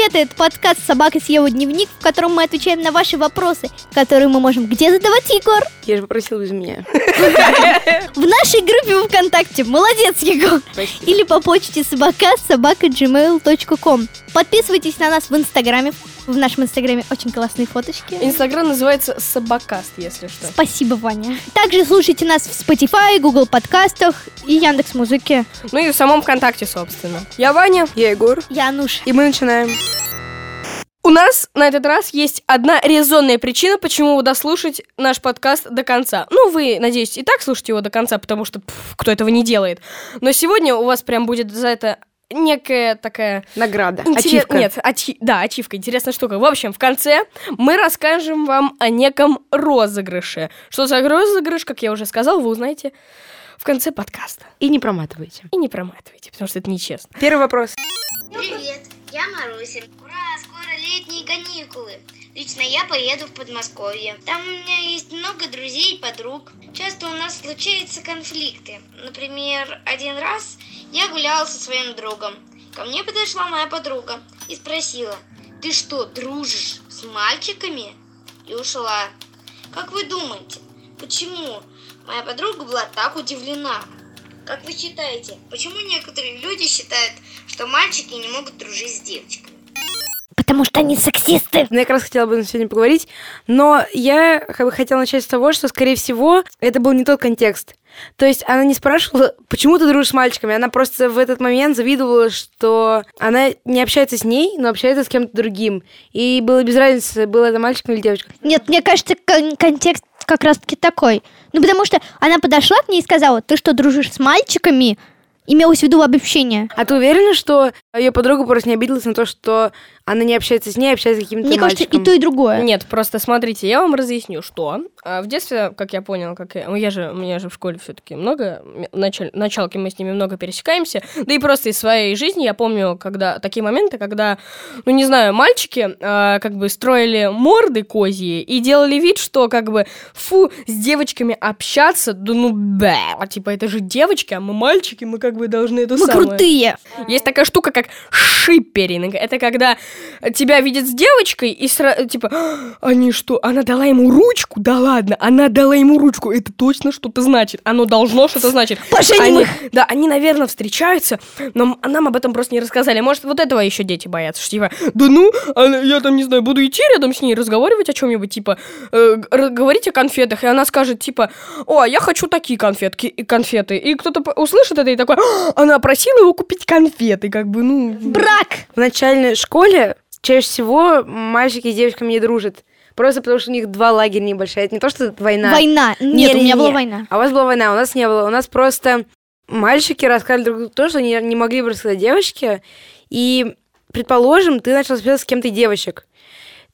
Советы – это подкаст «Собака съела дневник», в котором мы отвечаем на ваши вопросы, которые мы можем где задавать, Егор? Я же попросил без меня. В нашей группе ВКонтакте. Молодец, Егор. Или по почте собака собака gmail.com. Подписывайтесь на нас в Инстаграме. В нашем Инстаграме очень классные фоточки. Инстаграм называется Собакаст, если что. Спасибо, Ваня. Также слушайте нас в Spotify, Google подкастах и Яндекс Музыке. Ну и в самом ВКонтакте, собственно. Я Ваня. Я Егор. Я Ануш. И мы начинаем. У нас на этот раз есть одна резонная причина, почему вы дослушать наш подкаст до конца. Ну, вы, надеюсь, и так слушаете его до конца, потому что пф, кто этого не делает. Но сегодня у вас прям будет за это некая такая... Награда. интерес- Ачивка. Нет, ачи- да, ачивка, интересная штука. В общем, в конце мы расскажем вам о неком розыгрыше. Что за розыгрыш, как я уже сказал, вы узнаете в конце подкаста. И не проматывайте. И не проматывайте, потому что это нечестно. Первый вопрос. Привет, я Маруся. Ура, скоро летние каникулы. Лично я поеду в Подмосковье. Там у меня есть много друзей и подруг. Часто у нас случаются конфликты. Например, один раз я гуляла со своим другом. Ко мне подошла моя подруга и спросила, ты что, дружишь с мальчиками? И ушла. Как вы думаете, почему моя подруга была так удивлена? Как вы считаете, почему некоторые люди считают, что мальчики не могут дружить с девочками? Потому что они сексисты. Ну, я как раз хотела бы сегодня поговорить, но я как бы хотела начать с того, что, скорее всего, это был не тот контекст. То есть она не спрашивала, почему ты дружишь с мальчиками, она просто в этот момент завидовала, что она не общается с ней, но общается с кем-то другим. И было без разницы, был это мальчик или девочка. Нет, мне кажется, кон- контекст как раз-таки такой. Ну, потому что она подошла к ней и сказала, ты что, дружишь с мальчиками? Имелось в виду обобщение. А ты уверена, что ее подруга просто не обиделась на то, что она не общается с ней, а общается с каким-то Мне кажется, мальчиком? и то, и другое. Нет, просто смотрите, я вам разъясню, что а, в детстве, как я понял, как я, ну, я же, у меня же в школе все-таки много, началь, началки мы с ними много пересекаемся, да и просто из своей жизни я помню, когда такие моменты, когда, ну не знаю, мальчики а, как бы строили морды козьи и делали вид, что как бы фу, с девочками общаться, да ну бэ, типа это же девочки, а мы мальчики, мы как бы должны это Мы самое. крутые. Есть такая штука, как шиперинг. Это когда тебя видят с девочкой и сразу, типа, «А, они что, она дала ему ручку? Да ладно, она дала ему ручку. Это точно что-то значит. Оно должно что-то значить. Поженим Они- их. Да, они, наверное, встречаются, но нам об этом просто не рассказали. Может, вот этого еще дети боятся, что типа, да ну, я там, не знаю, буду идти рядом с ней, разговаривать о чем-нибудь, типа, э, говорить о конфетах, и она скажет, типа, о, я хочу такие конфетки, и конфеты. И кто-то услышит это и такой, «А, она просила его купить конфеты, как бы, ну... Брак. В начальной школе чаще всего мальчики с девочками не дружат. Просто потому, что у них два лагеря небольшие. Это не то, что это война. Война. Нет, у меня Не-не-не. была война. А у вас была война, у нас не было. У нас просто мальчики рассказали друг другу то, что они не могли бы рассказать девочке. И, предположим, ты начал общаться с кем-то девочек.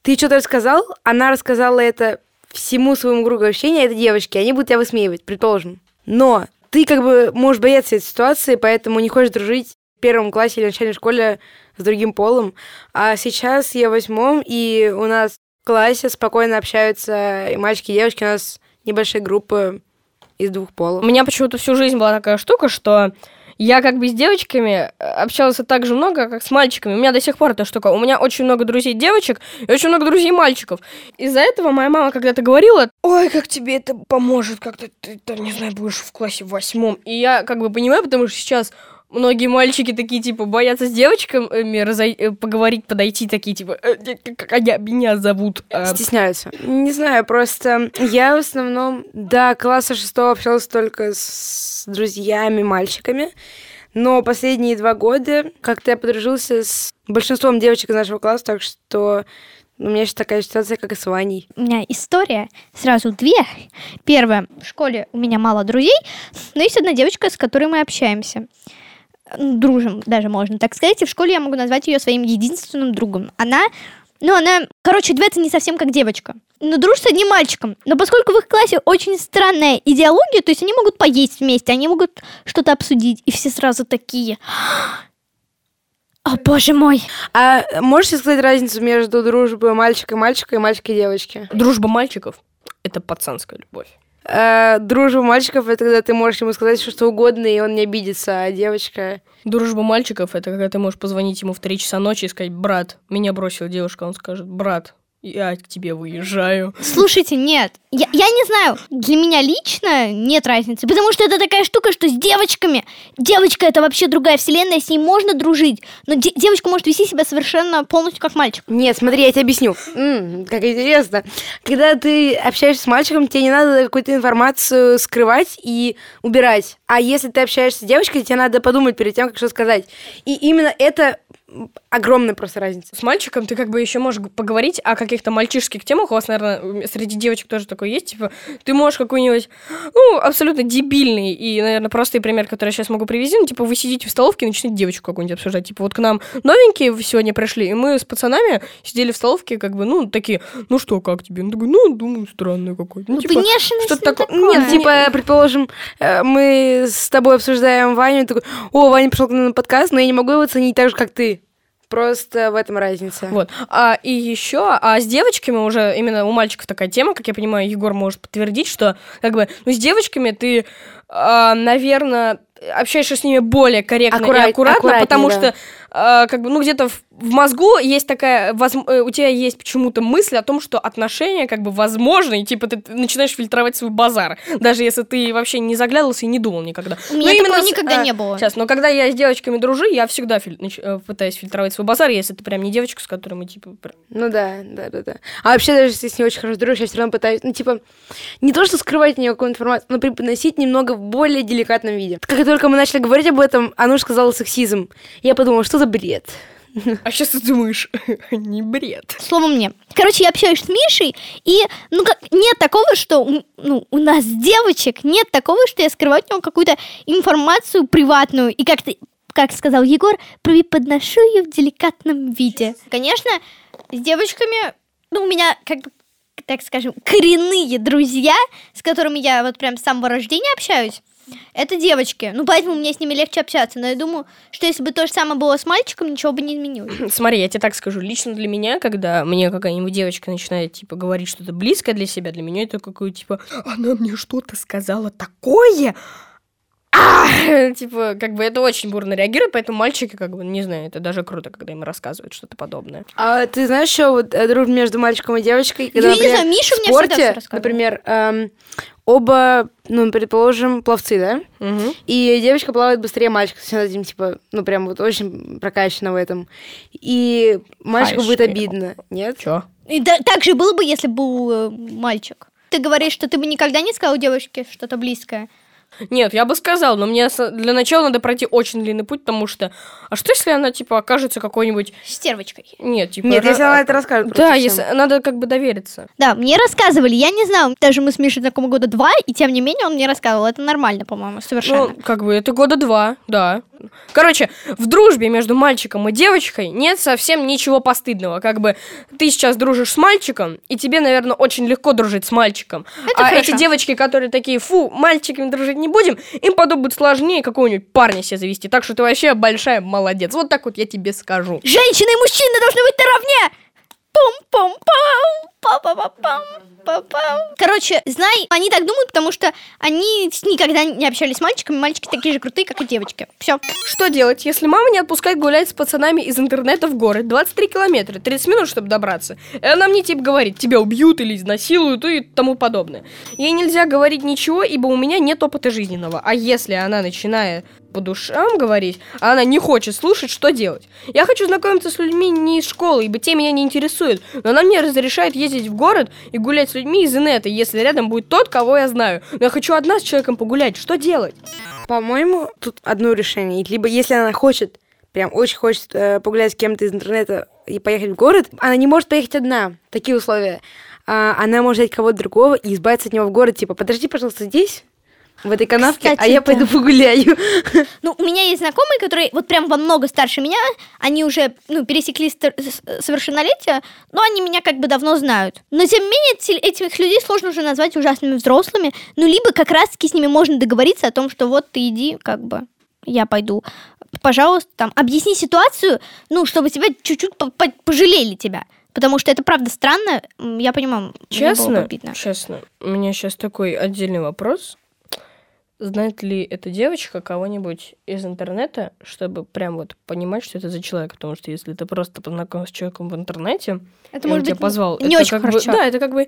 Ты что-то рассказал, она рассказала это всему своему кругу общения, этой девочке, они будут тебя высмеивать, предположим. Но ты как бы можешь бояться этой ситуации, поэтому не хочешь дружить в первом классе или начальной школе с другим полом. А сейчас я восьмом, и у нас в классе спокойно общаются и мальчики, и девочки. У нас небольшие группы из двух У полов. меня почему-то всю жизнь была такая штука, что я как бы с девочками э, общалась так же много, как с мальчиками. У меня до сих пор эта штука. У меня очень много друзей девочек и очень много друзей мальчиков. Из-за этого моя мама когда-то говорила, ой, как тебе это поможет, как-то ты, там, не знаю, будешь в классе восьмом. И я как бы понимаю, потому что сейчас многие мальчики такие, типа, боятся с девочками разой- э, поговорить, подойти, такие, типа, «Э, как они меня зовут. А, Стесняются. Не знаю, просто я в основном до класса шестого общалась только с друзьями, мальчиками. Но последние два года как-то я подружился с большинством девочек из нашего класса, так что у меня сейчас такая ситуация, как и с Ваней. У меня история сразу две. Первая. В школе у меня мало друзей, но есть одна девочка, с которой мы общаемся. М, Дружим, даже можно так сказать. И в школе я могу назвать ее своим единственным другом. Она, ну, она, короче, двется не совсем как девочка. Но дружит с одним мальчиком. Но поскольку в их классе очень странная идеология, то есть они могут поесть вместе, они могут что-то обсудить. И все сразу такие... О, боже мой. А можете сказать разницу между дружбой мальчика и мальчика и мальчика и девочки? Дружба мальчиков — это пацанская любовь. Э, дружба мальчиков это когда ты можешь ему сказать что, что угодно, и он не обидится, а девочка... Дружба мальчиков это когда ты можешь позвонить ему в 3 часа ночи и сказать, брат, меня бросила девушка, он скажет, брат, я к тебе выезжаю. Слушайте, нет, я, я не знаю, для меня лично нет разницы, потому что это такая штука, что с девочками, девочка это вообще другая вселенная, с ней можно дружить, но де- девочка может вести себя совершенно полностью как мальчик. Нет, смотри, я тебе объясню. М, как интересно. Когда ты общаешься с мальчиком, тебе не надо какую-то информацию скрывать и убирать. А если ты общаешься с девочкой, тебе надо подумать перед тем, как что сказать. И именно это огромная просто разница. С мальчиком ты как бы еще можешь поговорить о каких-то мальчишеских темах. У вас, наверное, среди девочек тоже такое есть. Типа, ты можешь какой-нибудь, ну, абсолютно дебильный и, наверное, простой пример, который я сейчас могу привести. Ну, типа, вы сидите в столовке и начинаете девочку какую-нибудь обсуждать. Типа, вот к нам новенькие сегодня пришли, и мы с пацанами сидели в столовке, как бы, ну, такие, ну что, как тебе? Он такой, ну, думаю, странный какой-то. Ну, Ну, типа, внешность что-то не такое. такое. Нет, типа, предположим, э, мы с тобой обсуждаем Ваню, и такой, о, Ваня пришел к нам на подкаст, но я не могу его ценить так же, как ты. Просто в этом разница. Вот. А, и еще, а с девочками уже именно у мальчиков такая тема, как я понимаю, Егор может подтвердить, что как бы, ну, с девочками ты, наверное, общаешься с ними более корректно Аккурат- и аккуратно, потому да. что а, как бы, ну, где-то в, в мозгу есть такая, возм- э, у тебя есть почему-то мысль о том, что отношения как бы возможны, и типа ты начинаешь фильтровать свой базар, даже если ты вообще не заглядывался и не думал никогда. У меня Ну, такого с- никогда а, не было. Сейчас, но когда я с девочками дружу, я всегда филь- нач- э, пытаюсь фильтровать свой базар, если ты прям не девочка, с которой мы, типа, пр- Ну да, да, да, да. А вообще, даже если с ней очень хорошо дружишь, я все равно пытаюсь, ну, типа, не то, что скрывать от нее какую-то информацию, но преподносить немного в более деликатном виде. Как только мы начали говорить об этом, Ануш сказала сексизм. Я подумала, что за бред? А сейчас ты думаешь, не бред. Словом мне. Короче, я общаюсь с Мишей, и ну как нет такого, что ну, у нас девочек нет такого, что я скрываю от него какую-то информацию приватную. И как ты, как сказал Егор, преподношу ее в деликатном виде. Конечно, с девочками, ну, у меня как бы так скажем, коренные друзья, с которыми я вот прям с самого рождения общаюсь, это девочки. Ну, поэтому мне с ними легче общаться. Но я думаю, что если бы то же самое было с мальчиком, ничего бы не изменилось. Смотри, я тебе так скажу, лично для меня, когда мне какая-нибудь девочка начинает, типа, говорить что-то близкое для себя, для меня это какое типа, она мне что-то сказала такое, а, типа, как бы это очень бурно реагирует, поэтому мальчики, как бы, не знаю, это даже круто, когда им рассказывают что-то подобное. А ты знаешь, что вот э, дружба между мальчиком и девочкой, когда, например, знаю, Миша в мне всегда всё спорте, например, эм, оба, ну, предположим, пловцы, да? Мгм. И девочка плавает быстрее мальчика, то есть она этим, типа, ну, прям вот очень прокачана в этом. И мальчику будет Хайшки. обидно, нет? Чё? И да- так же было бы, если бы был э, мальчик. Ты говоришь, что ты бы никогда не сказал девочке что-то близкое. Нет, я бы сказал, но мне для начала надо пройти очень длинный путь, потому что, а что если она, типа, окажется какой-нибудь, Стервочкой. нет, типа... Нет, ра- если она это расскажет Да, если надо как бы довериться. Да, мне рассказывали, я не знаю, даже мы с Мишей знакомы года два, и тем не менее он мне рассказывал. Это нормально, по-моему, совершенно. Ну, как бы это года два, да. Короче, в дружбе между мальчиком и девочкой нет совсем ничего постыдного. Как бы ты сейчас дружишь с мальчиком, и тебе, наверное, очень легко дружить с мальчиком. Это а хорошо. эти девочки, которые такие, фу, мальчиками дружить не будем, им потом будет сложнее какого-нибудь парня себе завести. Так что ты вообще большая молодец. Вот так вот я тебе скажу. Женщины и мужчины должны быть наравне! Пум-пум-пам! Па-па-па-пам! Па-пам. Короче, знай, они так думают, потому что они никогда не общались с мальчиками. Мальчики такие же крутые, как и девочки. Все. Что делать, если мама не отпускает гулять с пацанами из интернета в город? 23 километра, 30 минут, чтобы добраться. И она мне типа говорит, тебя убьют или изнасилуют и тому подобное. Ей нельзя говорить ничего, ибо у меня нет опыта жизненного. А если она начинает по душам говорить, а она не хочет слушать, что делать? Я хочу знакомиться с людьми не из школы, ибо те меня не интересуют. Но она мне разрешает ездить в город и гулять с людьми из инета, если рядом будет тот, кого я знаю. Но я хочу одна с человеком погулять. Что делать? По-моему, тут одно решение. Либо если она хочет, прям очень хочет э, погулять с кем-то из интернета и поехать в город, она не может поехать одна. Такие условия. А, она может взять кого-то другого и избавиться от него в город. Типа, подожди, пожалуйста, здесь, в этой канавке, а Кстати, я да. пойду погуляю. Ну, у меня есть знакомые, которые вот прям во много старше меня, они уже, ну, пересекли совершеннолетие, но они меня как бы давно знают. Но, тем не менее, эти- этих людей сложно уже назвать ужасными взрослыми, ну, либо как раз-таки с ними можно договориться о том, что вот ты иди, как бы, я пойду. Пожалуйста, там, объясни ситуацию, ну, чтобы тебя чуть-чуть по- по- пожалели тебя. Потому что это правда странно. Я понимаю, мне было бы Честно, честно, у меня сейчас такой отдельный вопрос. Знает ли эта девочка кого-нибудь из интернета, чтобы прям вот понимать, что это за человек? Потому что если ты просто познакомился с человеком в интернете, Это и он может тебя быть позвал, не это очень как бы- хорошо. да, это как бы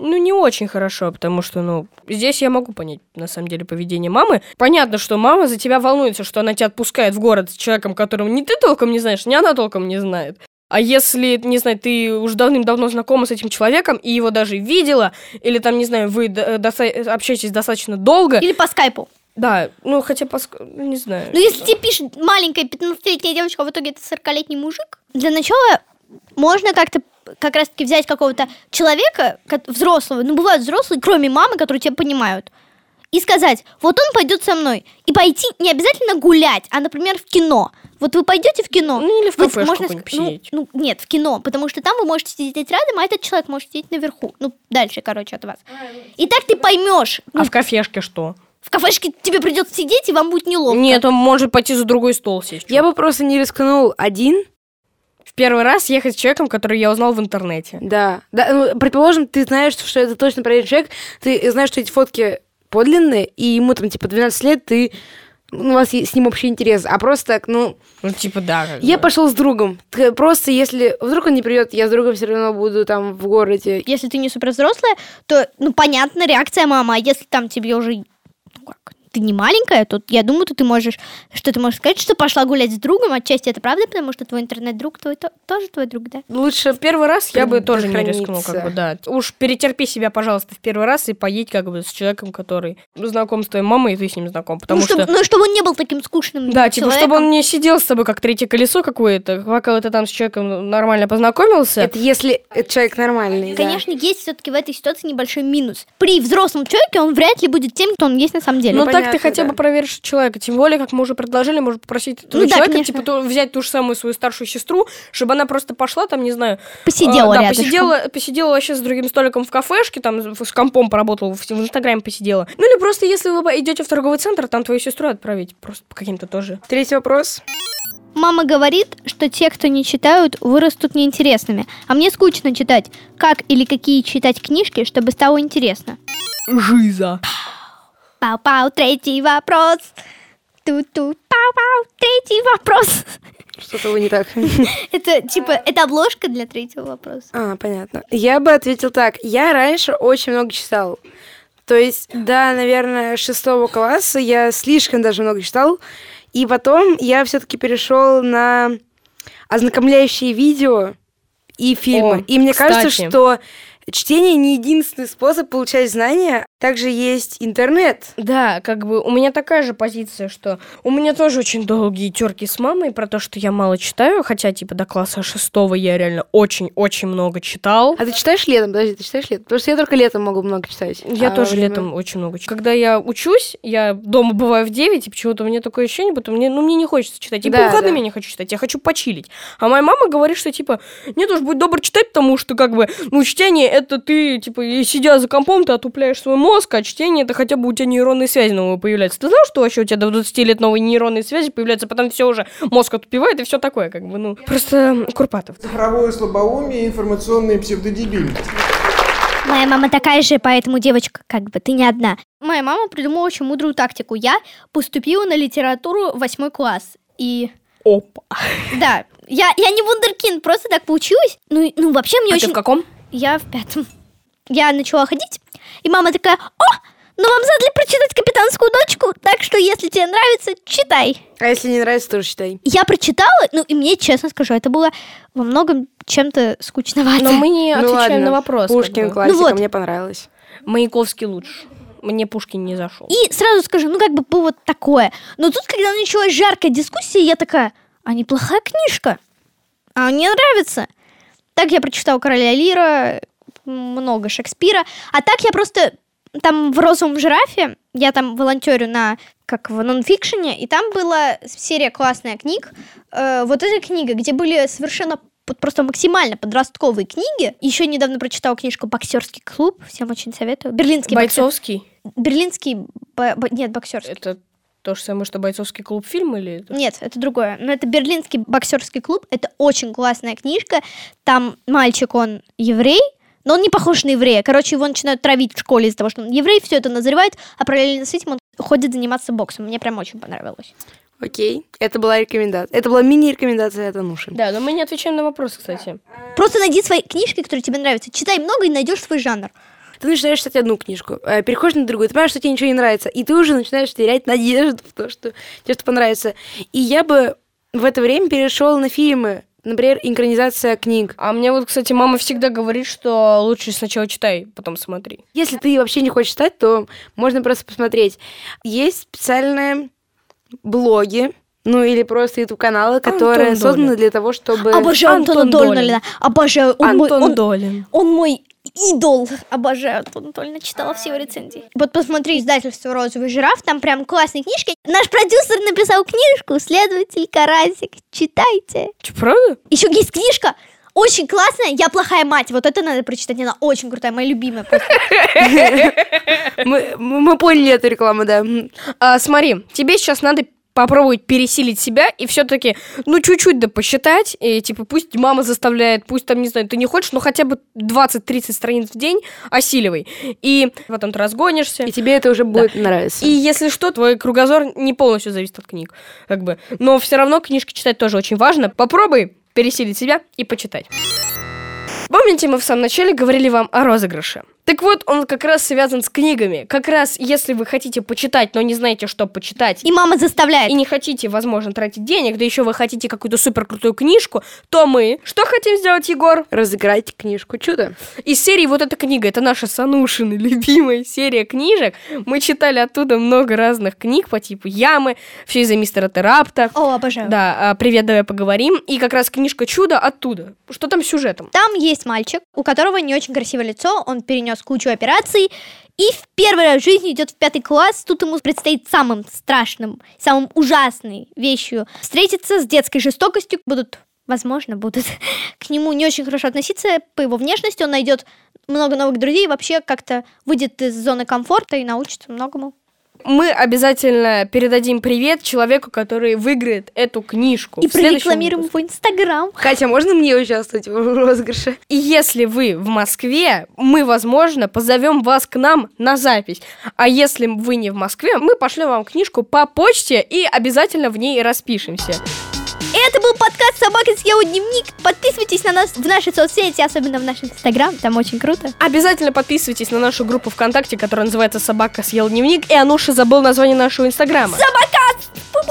ну, не очень хорошо, потому что, ну, здесь я могу понять, на самом деле, поведение мамы. Понятно, что мама за тебя волнуется, что она тебя отпускает в город с человеком, которого ни ты толком не знаешь, ни она толком не знает. А если, не знаю, ты уже давным-давно знакома с этим человеком и его даже видела, или там, не знаю, вы до- доста- общаетесь достаточно долго, Или по скайпу. да, ну, хотя, поск- ну, не знаю. Ну, если тебе пишет маленькая 15-летняя девочка, а в итоге это 40-летний мужик, для начала можно как-то как раз-таки взять какого-то человека, взрослого, ну, бывают взрослые, кроме мамы, которые тебя понимают, и сказать, вот он пойдет со мной. И пойти не обязательно гулять, а, например, в кино. Вот вы пойдете в кино. Ну, или в вы- кафешку можно ну, ну, нет, в кино, потому что там вы можете сидеть рядом, а этот человек может сидеть наверху. Ну, дальше, короче, от вас. И так ты поймешь. А в кафешке что? В кафешке тебе придется сидеть, и вам будет неловко. Нет, он может пойти за другой стол сесть. Я бы просто не рискнул один. в первый раз ехать с человеком, который я узнал в интернете. Да. да ну, предположим, ты знаешь, что это точно проверенный человек, ты знаешь, что эти фотки подлинные, и ему там типа 12 лет, ты у вас есть с ним общий интерес, а просто так, ну, Ну, типа, да. как я бы. пошел с другом. Просто если вдруг он не придет, я с другом все равно буду там в городе. если ты не супер взрослая, то, ну, понятно, реакция мамы. А если там тебе уже, ты не маленькая, то я думаю, то ты можешь, что ты можешь сказать, что пошла гулять с другом. Отчасти это правда, потому что твой интернет-друг твой то- тоже твой друг, да? Лучше В первый раз я бы тоже не рискнул, как бы, да. Уж перетерпи себя, пожалуйста, в первый раз и поедь как бы с человеком, который знаком с твоей мамой, и ты с ним знаком. Потому ну, что... чтобы, ну, чтобы он не был таким скучным Да, типа, чтобы он не сидел с тобой как третье колесо какое-то, пока ты там с человеком нормально познакомился. Это если этот человек нормальный. да. Конечно, есть все-таки в этой ситуации небольшой минус. При взрослом человеке он вряд ли будет тем, кто он есть на самом деле. Ну, так ты хотя бы проверишь человека. Тем более, как мы уже предложили, можно попросить этого Ну да, человека, конечно. типа, то- взять ту же самую свою старшую сестру, чтобы она просто пошла там, не знаю, Посидела а, да, посидела, посидела вообще с другим столиком в кафешке, там с компом поработала, в, в Инстаграме посидела. Ну или просто, если вы идете в торговый центр, там твою сестру отправить просто по каким-то тоже. Третий вопрос. Мама говорит, что те, кто не читают, вырастут неинтересными. А мне скучно читать. Как или какие читать книжки, чтобы стало интересно? Жиза. Пау-пау, третий вопрос. Ту-ту, пау-пау, третий вопрос. Что-то вы не так. Это типа, это обложка для третьего вопроса. А, понятно. Я бы ответил так. Я раньше очень много читал. То есть, да, наверное, шестого класса я слишком даже много читал. И потом я все-таки перешел на ознакомляющие видео и фильмы. О, и мне кажется, кстати. что чтение не единственный способ получать знания. Также есть интернет. Да, как бы у меня такая же позиция, что у меня тоже очень долгие терки с мамой про то, что я мало читаю, хотя типа до класса шестого я реально очень-очень много читал. А ты читаешь летом? Подожди, ты читаешь летом? Потому что я только летом могу много читать. Я А тоже время- летом очень много читаю. Когда я учусь, я дома бываю в 9, и почему-то у меня такое ощущение, будто мне, ну, мне не хочется читать. И Да, по выходным да. я не хочу читать, я хочу почилить. А моя мама говорит, что, типа, нет уж, будь добр читать, потому что, как бы, ну, чтение, это ты, типа, сидя за компом, ты отупляешь свой мозг, а чтение, это хотя бы у тебя нейронные связи новые появляются. Ты знал, что вообще у тебя до 20 лет новые нейронные связи появляются, потом все уже мозг отупевает и все такое, как бы, ну, просто Курпатов. Цифровое слабоумие и информационная псевдодебильность. Моя мама такая же, поэтому, девочка, как бы ты не одна. Моя мама придумала очень мудрую тактику. Я поступила на литературу восьмой класс. И Опа. да, я, я не вундеркинд, просто так получилось. Ну, и- ну вообще мне А очень... ты в каком? Я в пятом. Я начала ходить, и мама такая, о, ну вам задали прочитать «Капитанскую дочку», так что если тебе нравится, читай. А если не нравится, тоже читай. Я прочитала, ну и мне, честно скажу, это было во многом чем-то скучновато. Но мы не Ну отвечаем ладно. на вопрос. как Пушкин бы. классика, Ну вот. мне понравилось. Маяковский лучше. Мне Пушкин не зашел. И сразу скажу, ну как бы было вот такое. Но тут, когда началась жаркая дискуссия, я такая, а неплохая книжка. А мне нравится. Так я прочитала «Короля Лира», много Шекспира. А так я просто там в «Розовом жирафе», я там волонтерю на как в нонфикшене, и там была серия классная книг. Э, вот эта книга, где были совершенно просто максимально подростковые книги. Еще недавно прочитала книжку «Боксерский клуб». Всем очень советую. Берлинский боксер- Бойцовский. Берлинский... бо- бо- нет, боксерский. Это То же самое, что бойцовский клуб фильм или... это- Нет, это другое. Но это Берлинский боксерский клуб. Это очень классная книжка. Там мальчик, он еврей, но он не похож на еврея. Короче, его начинают травить в школе из-за того, что он еврей, все это назревает, а параллельно с этим он ходит заниматься боксом. Мне прям очень понравилось. Окей, это была рекомендация. Это была мини-рекомендация от Ануши. Да, но мы не отвечаем на вопрос, кстати. Просто найди свои книжки, которые тебе нравятся. Читай много и найдешь свой жанр. Ты начинаешь читать одну книжку, э, переходишь на другую, ты понимаешь, что тебе ничего не нравится, и ты уже начинаешь терять надежду в то, что тебе что понравится. И я бы в это время перешел на фильмы, например, инкранизация книг. А мне вот, кстати, мама всегда говорит, что лучше сначала читай, потом смотри. Если ты вообще не хочешь читать, то можно просто посмотреть. Есть специальные блоги, ну или просто YouTube-каналы, которые Антон созданы Долин. для того, чтобы... Обожаю Антон Антона Долин. Дольна. Обожаю. Он мой, Антон он- Долин. он мой идол. Обожаю Антона Дольна. Читала все его рецензии. Вот посмотри издательство «Розовый жираф». Там прям классные книжки. Наш продюсер написал книжку «Следователь Карасик». Читайте. Че, правда? Еще есть книжка очень классная «Я плохая мать». Вот это надо прочитать. Она очень крутая, моя любимая. мы поняли эту рекламу, да. А, смотри, тебе сейчас надо попробовать пересилить себя и все-таки, ну, чуть-чуть да посчитать, и, типа, пусть мама заставляет, пусть там, не знаю, ты не хочешь, но хотя бы 20-30 страниц в день осиливай. И потом ты разгонишься. И тебе это уже будет нравиться. И если что, твой кругозор не полностью зависит от книг, как бы. Но все равно книжки читать тоже очень важно. Попробуй пересилить себя и почитать. Помните, мы в самом начале говорили вам о розыгрыше? Так вот, он как раз связан с книгами. Как раз, если вы хотите почитать, но не знаете, что почитать, И мама заставляет. и не хотите, возможно, тратить денег, да еще вы хотите какую-то супер крутую книжку, то мы что хотим сделать, Егор? Разыграть книжку «Чудо». Из серии вот эта книга, это наша с Анушиной любимая серия книжек. Мы читали оттуда много разных книг по типу «Ямы», все из-за мистера Терапта. О, обожаю. Да, а, привет, давай поговорим. И как раз книжка «Чудо» оттуда. Что там с сюжетом? Там есть мальчик, у которого не очень красивое лицо, он перенес кучу операций, и в первый раз в жизни идет в пятый класс, тут ему предстоит самым страшным, самым ужасной вещью встретиться с детской жестокостью, будут возможно, будут к нему не очень хорошо относиться по его внешности, он найдет много новых друзей, и вообще как-то выйдет из зоны комфорта и научится многому. Мы обязательно передадим привет человеку, который выиграет эту книжку. И прорекламируем выпуске. его инстаграм. Хотя можно мне участвовать в розыгрыше? И если вы в Москве, мы, возможно, позовем вас к нам на запись. А если вы не в Москве, мы пошлем вам книжку по почте и обязательно в ней распишемся. Это был подкаст «Собака съела дневник». Подписывайтесь на нас в наши соцсети, особенно в наш инстаграм, там очень круто. Обязательно подписывайтесь на нашу группу ВКонтакте, которая называется «Собака съел дневник», и Ануша забыл название нашего инстаграма. Собака!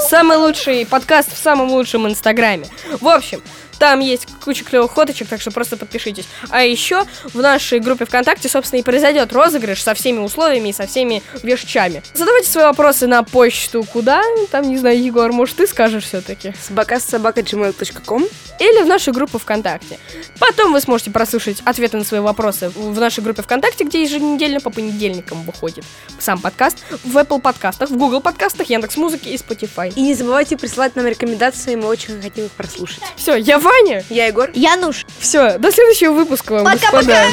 Самый лучший подкаст в самом лучшем инстаграме. В общем, там есть куча клевых фоточек, так что просто подпишитесь. А еще в нашей группе ВКонтакте, собственно, и произойдет розыгрыш со всеми условиями и со всеми вещами. Задавайте свои вопросы на почту куда? Там, не знаю, Егор, может, ты скажешь все-таки? Собака собака gmail.com. Или в нашу группу ВКонтакте. Потом вы сможете прослушать ответы на свои вопросы в нашей группе ВКонтакте, где еженедельно по понедельникам выходит сам подкаст, в Apple подкастах, в Google подкастах, Яндекс Музыки и Spotify. И не забывайте присылать нам рекомендации, мы очень хотим их прослушать. Все, я Ваня. Я Егор. Януш, Все, до следующего выпуска, вам, Пока-пока.